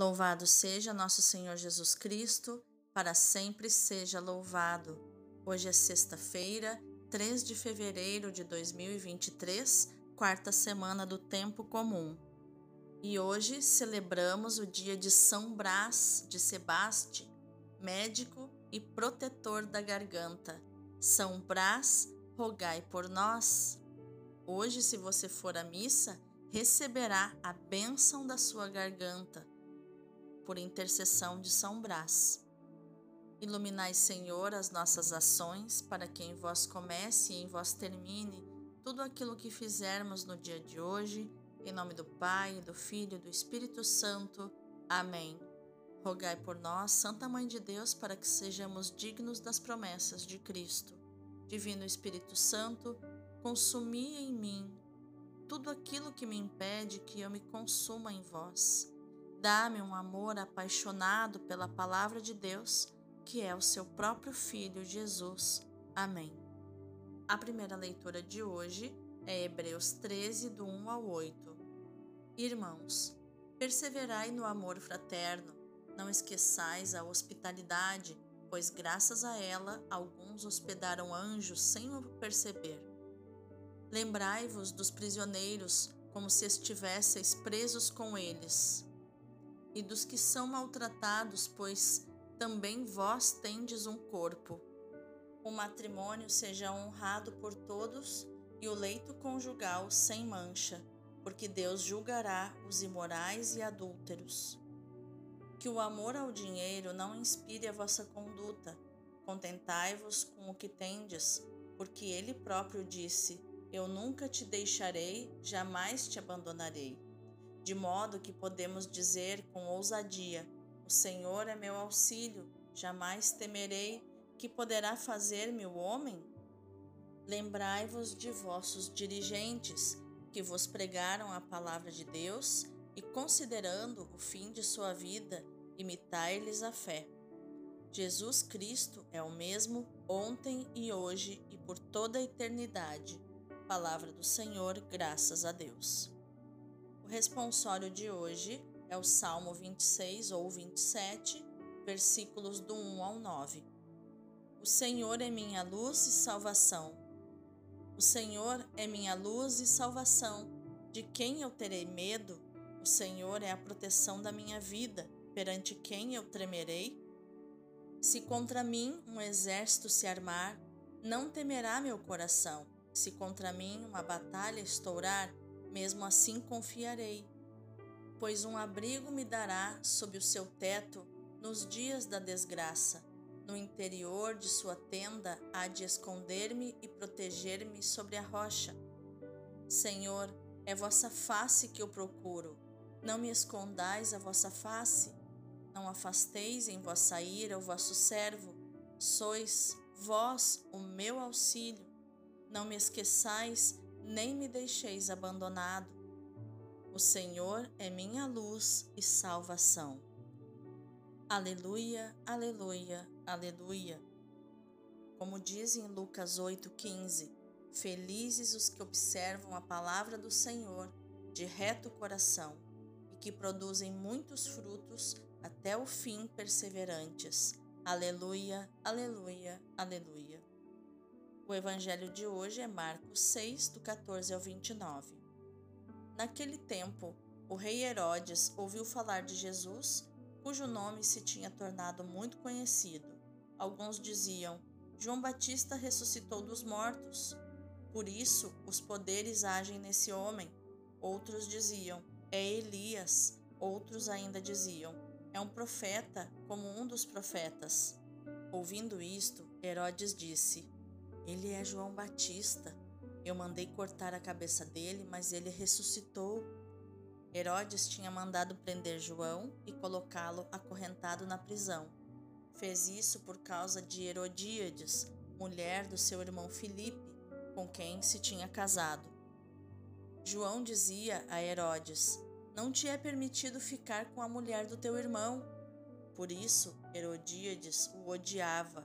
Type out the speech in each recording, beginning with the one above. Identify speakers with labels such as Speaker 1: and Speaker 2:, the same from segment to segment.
Speaker 1: Louvado seja nosso Senhor Jesus Cristo, para sempre seja louvado. Hoje é sexta-feira, 3 de fevereiro de 2023, quarta semana do tempo comum. E hoje celebramos o dia de São Brás de Sebaste, médico e protetor da garganta. São Brás, rogai por nós. Hoje, se você for à missa, receberá a bênção da sua garganta por intercessão de São Brás. Iluminai, Senhor, as nossas ações, para que em vós comece e em vós termine tudo aquilo que fizermos no dia de hoje, em nome do Pai, do Filho e do Espírito Santo. Amém. Rogai por nós, Santa Mãe de Deus, para que sejamos dignos das promessas de Cristo. Divino Espírito Santo, consumi em mim tudo aquilo que me impede que eu me consuma em vós Dá-me um amor apaixonado pela palavra de Deus, que é o seu próprio Filho Jesus. Amém. A primeira leitura de hoje é Hebreus 13, do 1 ao 8. Irmãos, perseverai no amor fraterno, não esqueçais a hospitalidade, pois graças a ela alguns hospedaram anjos sem o perceber. Lembrai-vos dos prisioneiros, como se estivesseis presos com eles e dos que são maltratados, pois também vós tendes um corpo. O matrimônio seja honrado por todos e o leito conjugal sem mancha, porque Deus julgará os imorais e adúlteros. Que o amor ao dinheiro não inspire a vossa conduta. Contentai-vos com o que tendes, porque ele próprio disse: Eu nunca te deixarei, jamais te abandonarei de modo que podemos dizer com ousadia: O Senhor é meu auxílio, jamais temerei que poderá fazer-me o homem? Lembrai-vos de vossos dirigentes, que vos pregaram a palavra de Deus, e considerando o fim de sua vida, imitai-lhes a fé. Jesus Cristo é o mesmo ontem e hoje e por toda a eternidade. Palavra do Senhor, graças a Deus responsório de hoje é o Salmo 26 ou 27, versículos do 1 ao 9. O Senhor é minha luz e salvação. O Senhor é minha luz e salvação. De quem eu terei medo? O Senhor é a proteção da minha vida. Perante quem eu tremerei? Se contra mim um exército se armar, não temerá meu coração. Se contra mim uma batalha estourar, mesmo assim confiarei, pois um abrigo me dará sob o seu teto nos dias da desgraça. No interior de sua tenda há de esconder-me e proteger-me sobre a rocha. Senhor, é vossa face que eu procuro. Não me escondais a vossa face. Não afasteis em vossa ira o vosso servo. Sois vós o meu auxílio. Não me esqueçais nem me deixeis abandonado. O Senhor é minha luz e salvação. Aleluia, aleluia, aleluia. Como diz em Lucas 8,15: Felizes os que observam a palavra do Senhor de reto coração e que produzem muitos frutos até o fim perseverantes. Aleluia, aleluia, aleluia. O evangelho de hoje é Marcos 6, do 14 ao 29. Naquele tempo, o rei Herodes ouviu falar de Jesus, cujo nome se tinha tornado muito conhecido. Alguns diziam: João Batista ressuscitou dos mortos. Por isso, os poderes agem nesse homem. Outros diziam: É Elias. Outros ainda diziam: É um profeta, como um dos profetas. Ouvindo isto, Herodes disse: ele é João Batista. Eu mandei cortar a cabeça dele, mas ele ressuscitou. Herodes tinha mandado prender João e colocá-lo acorrentado na prisão. Fez isso por causa de Herodíades, mulher do seu irmão Filipe, com quem se tinha casado. João dizia a Herodes: Não te é permitido ficar com a mulher do teu irmão. Por isso, Herodíades o odiava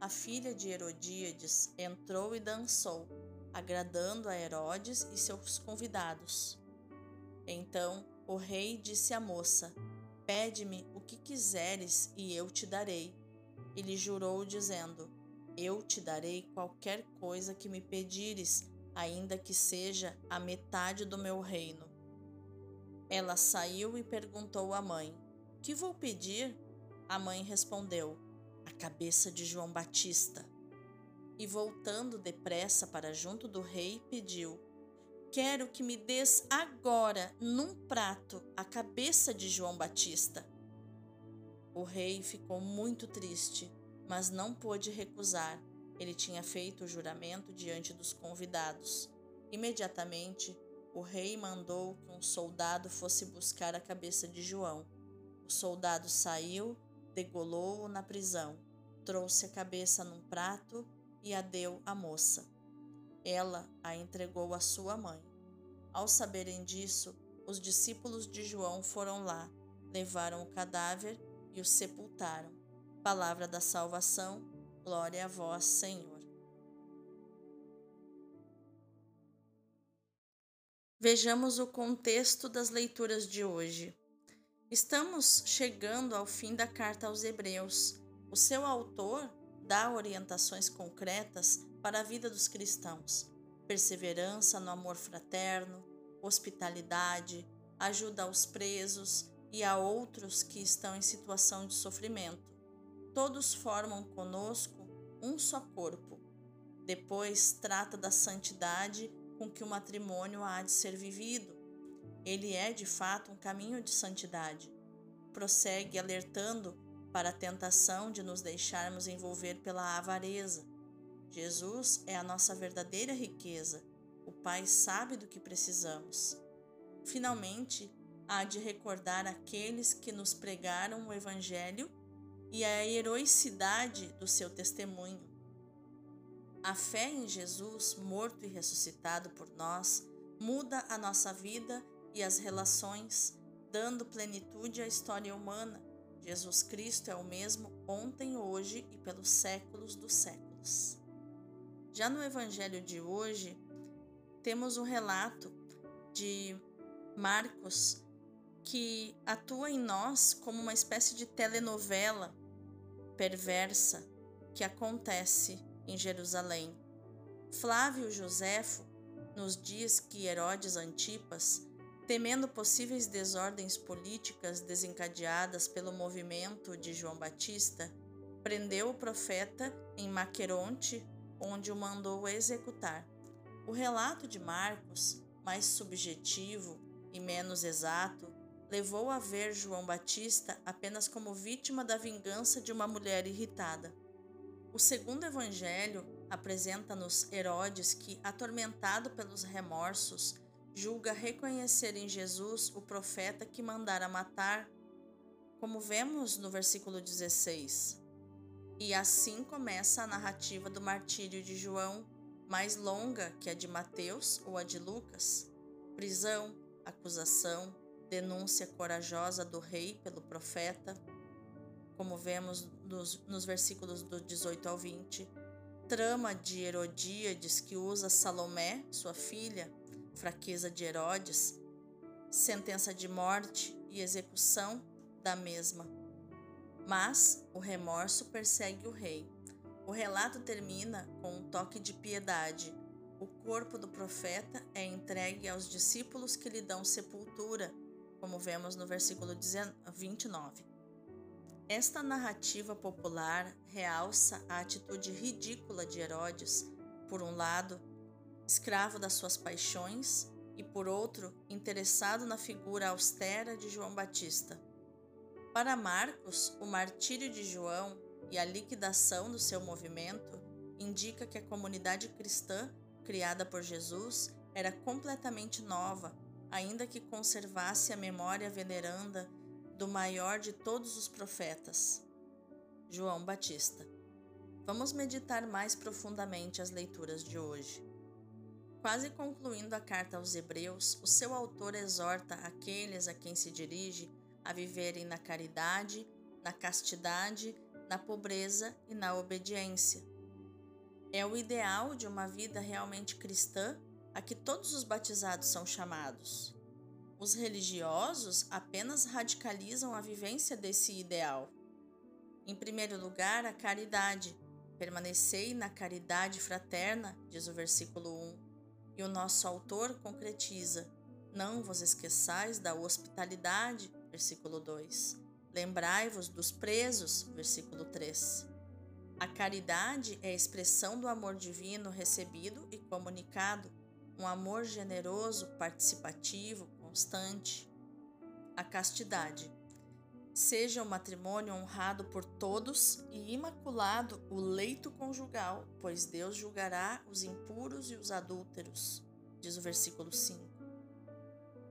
Speaker 1: A filha de Herodíades entrou e dançou, agradando a Herodes e seus convidados. Então o rei disse à moça: Pede-me o que quiseres e eu te darei. Ele jurou, dizendo: Eu te darei qualquer coisa que me pedires, ainda que seja a metade do meu reino. Ela saiu e perguntou à mãe: Que vou pedir? A mãe respondeu: A cabeça de João Batista. E voltando depressa para junto do rei, pediu: Quero que me des agora, num prato, a cabeça de João Batista. O rei ficou muito triste, mas não pôde recusar. Ele tinha feito o juramento diante dos convidados. Imediatamente, o rei mandou que um soldado fosse buscar a cabeça de João. O soldado saiu, degolou-o na prisão, trouxe a cabeça num prato e a deu à moça. Ela a entregou à sua mãe. Ao saberem disso, os discípulos de João foram lá, levaram o cadáver e o sepultaram. Palavra da salvação, glória a vós, Senhor. Vejamos o contexto das leituras de hoje. Estamos chegando ao fim da carta aos Hebreus. O seu autor dá orientações concretas para a vida dos cristãos: perseverança no amor fraterno, hospitalidade, ajuda aos presos e a outros que estão em situação de sofrimento. Todos formam conosco um só corpo. Depois trata da santidade com que o matrimônio há de ser vivido. Ele é, de fato, um caminho de santidade. Prossegue alertando para a tentação de nos deixarmos envolver pela avareza. Jesus é a nossa verdadeira riqueza. O Pai sabe do que precisamos. Finalmente, há de recordar aqueles que nos pregaram o Evangelho e a heroicidade do seu testemunho. A fé em Jesus, morto e ressuscitado por nós, muda a nossa vida e as relações, dando plenitude à história humana. Jesus Cristo é o mesmo ontem, hoje e pelos séculos dos séculos. Já no Evangelho de hoje, temos um relato de Marcos que atua em nós como uma espécie de telenovela perversa que acontece em Jerusalém. Flávio Joséfo nos diz que Herodes Antipas, temendo possíveis desordens políticas desencadeadas pelo movimento de João Batista, prendeu o profeta em Maqueronte, onde o mandou executar. O relato de Marcos, mais subjetivo e menos exato, levou a ver João Batista apenas como vítima da vingança de uma mulher irritada. O segundo evangelho apresenta-nos Herodes que, atormentado pelos remorsos, julga reconhecer em Jesus o profeta que mandara matar, como vemos no versículo 16. E assim começa a narrativa do martírio de João, mais longa que a de Mateus ou a de Lucas. Prisão, acusação, denúncia corajosa do rei pelo profeta, como vemos nos, nos versículos do 18 ao 20, trama de Herodíades que usa Salomé, sua filha, fraqueza de Herodes, sentença de morte e execução da mesma. Mas o remorso persegue o rei. O relato termina com um toque de piedade. O corpo do profeta é entregue aos discípulos que lhe dão sepultura como vemos no versículo 29. Esta narrativa popular realça a atitude ridícula de Herodes, por um lado, escravo das suas paixões, e por outro, interessado na figura austera de João Batista. Para Marcos, o martírio de João e a liquidação do seu movimento indica que a comunidade cristã, criada por Jesus, era completamente nova ainda que conservasse a memória veneranda do maior de todos os profetas, João Batista. Vamos meditar mais profundamente as leituras de hoje. Quase concluindo a carta aos Hebreus, o seu autor exorta aqueles a quem se dirige a viverem na caridade, na castidade, na pobreza e na obediência. É o ideal de uma vida realmente cristã a que todos os batizados são chamados. Os religiosos apenas radicalizam a vivência desse ideal. Em primeiro lugar, a caridade. Permanecei na caridade fraterna, diz o versículo 1. E o nosso autor concretiza: Não vos esqueçais da hospitalidade, versículo 2. Lembrai-vos dos presos, versículo 3. A caridade é a expressão do amor divino recebido e comunicado, um amor generoso, participativo, constante. A castidade. Seja o matrimônio honrado por todos e imaculado o leito conjugal, pois Deus julgará os impuros e os adúlteros, diz o versículo 5.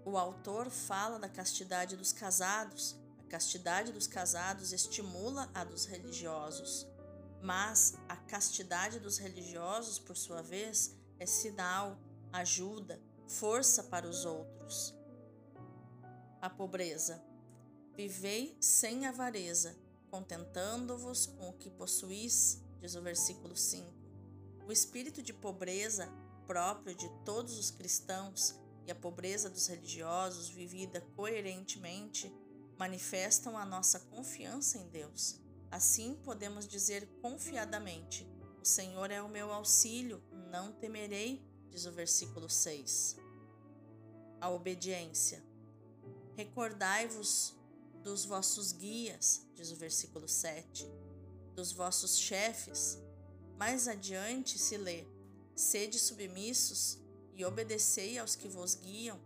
Speaker 1: O autor fala da castidade dos casados. A castidade dos casados estimula a dos religiosos, mas a castidade dos religiosos, por sua vez, é sinal, ajuda, força para os outros. A pobreza. Vivei sem avareza, contentando-vos com o que possuís, diz o versículo 5. O espírito de pobreza, próprio de todos os cristãos, e a pobreza dos religiosos, vivida coerentemente, manifestam a nossa confiança em Deus. Assim podemos dizer confiadamente: O Senhor é o meu auxílio, não temerei, diz o versículo 6. A obediência. Recordai-vos dos vossos guias, diz o versículo 7, dos vossos chefes. Mais adiante se lê: Sede submissos e obedecei aos que vos guiam,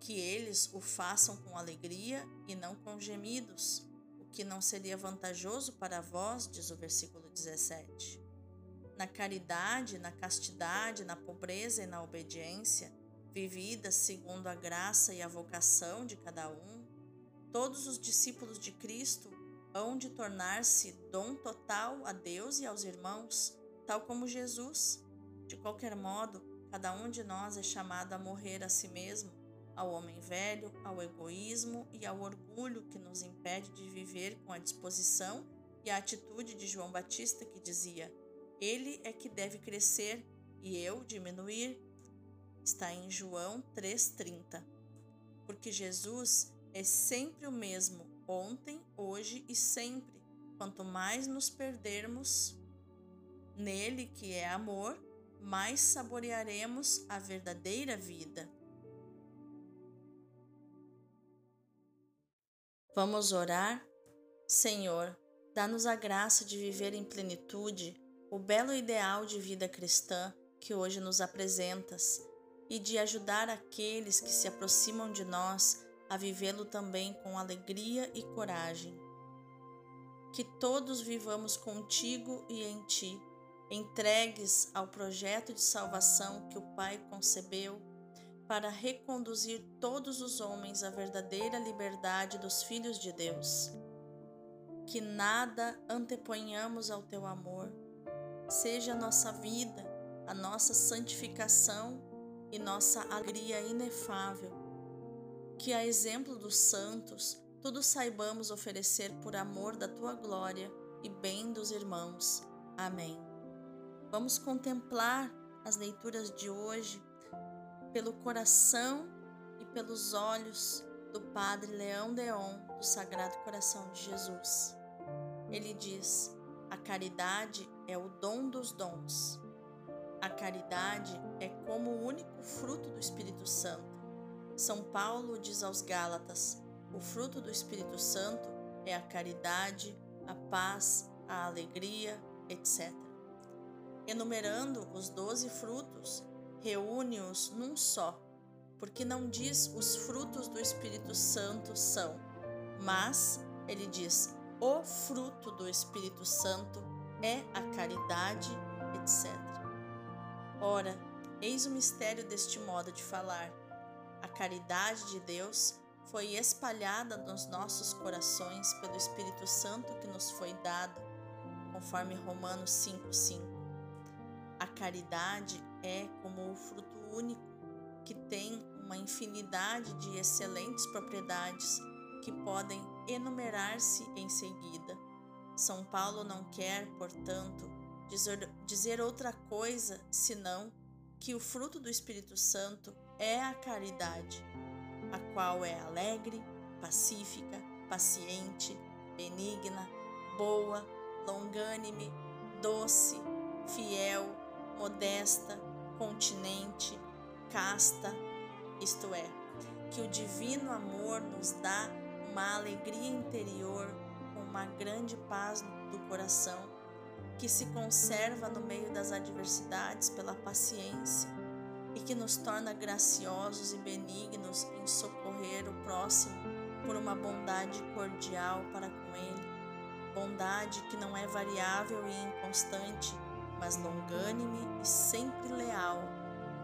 Speaker 1: que eles o façam com alegria e não com gemidos, o que não seria vantajoso para vós, diz o versículo 17. Na caridade, na castidade, na pobreza e na obediência, vividas segundo a graça e a vocação de cada um, todos os discípulos de Cristo hão de tornar-se dom total a Deus e aos irmãos, tal como Jesus. De qualquer modo, cada um de nós é chamado a morrer a si mesmo, ao homem velho, ao egoísmo e ao orgulho que nos impede de viver com a disposição e a atitude de João Batista que dizia: Ele é que deve crescer e eu diminuir está em João 3,30. Porque Jesus é sempre o mesmo, ontem, hoje e sempre. Quanto mais nos perdermos nele, que é amor, mais saborearemos a verdadeira vida. Vamos orar? Senhor, dá-nos a graça de viver em plenitude o belo ideal de vida cristã que hoje nos apresentas e de ajudar aqueles que se aproximam de nós a vivê-lo também com alegria e coragem. Que todos vivamos contigo e em ti, entregues ao projeto de salvação que o Pai concebeu para reconduzir todos os homens à verdadeira liberdade dos filhos de Deus. Que nada anteponhamos ao teu amor, seja a nossa vida, a nossa santificação e nossa alegria inefável. Que, a exemplo dos santos, tudo saibamos oferecer por amor da tua glória e bem dos irmãos. Amém. Vamos contemplar as leituras de hoje pelo coração e pelos olhos do Padre Leão Deon do Sagrado Coração de Jesus. Ele diz: a caridade é o dom dos dons a caridade é como o único fruto do Espírito Santo. São Paulo diz aos Gálatas: o fruto do Espírito Santo é a caridade, a paz, a alegria, etc. Enumerando os doze frutos, reúne-os num só, porque não diz os frutos do Espírito Santo são, mas ele diz o fruto do Espírito Santo é a caridade, etc. Ora, eis o mistério deste modo de falar. A caridade de Deus foi espalhada nos nossos corações pelo Espírito Santo que nos foi dado, conforme Romanos 5,5. A caridade é como o fruto único que tem uma infinidade de excelentes propriedades que podem enumerar-se em seguida. São Paulo não quer, portanto, dizer, outra coisa senão que o fruto do Espírito Santo é a caridade a qual é alegre, pacífica, paciente, benigna, boa, longânime, doce, fiel, modesta, continente, casta, isto é, que o divino amor nos dá uma alegria interior, uma grande paz do coração, que se conserva no meio das adversidades pela paciência e que nos torna graciosos e benignos em socorrer o próximo por uma bondade cordial para com ele, bondade que não é variável e inconstante, mas longânime e sempre leal,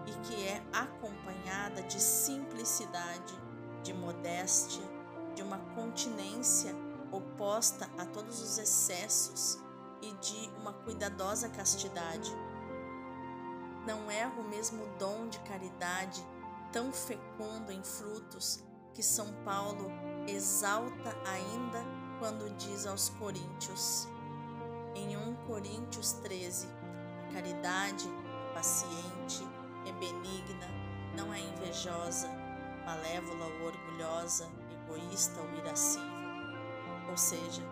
Speaker 1: e que é acompanhada de simplicidade, de modéstia, de uma continência oposta a todos os excessos e de uma cuidadosa castidade não erra o mesmo dom de caridade tão fecundo em frutos que São Paulo exalta ainda quando diz aos Coríntios, em 1 Coríntios 13: a caridade é paciente, é benigna, não é invejosa, malévola ou orgulhosa, egoísta ou irascível. Ou seja,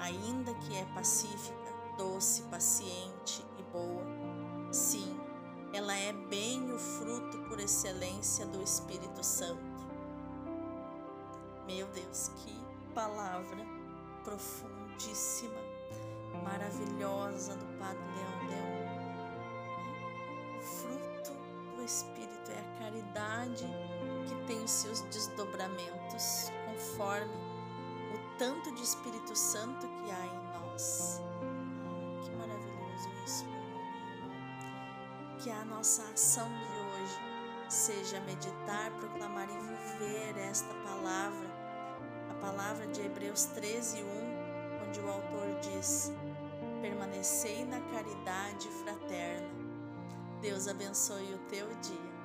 Speaker 1: ainda que é pacífica, doce, paciente e boa, sim, ela é bem o fruto por excelência do Espírito Santo. Meu Deus, que palavra profundíssima, maravilhosa do Padre Leão Leão. O fruto do Espírito é a caridade que tem os seus desdobramentos conforme o tanto de Espírito Santo que há em nós. Nossa ação de hoje seja meditar, proclamar e viver esta palavra, a palavra de Hebreus 13, 1, onde o autor diz: Permanecei na caridade fraterna. Deus abençoe o teu dia.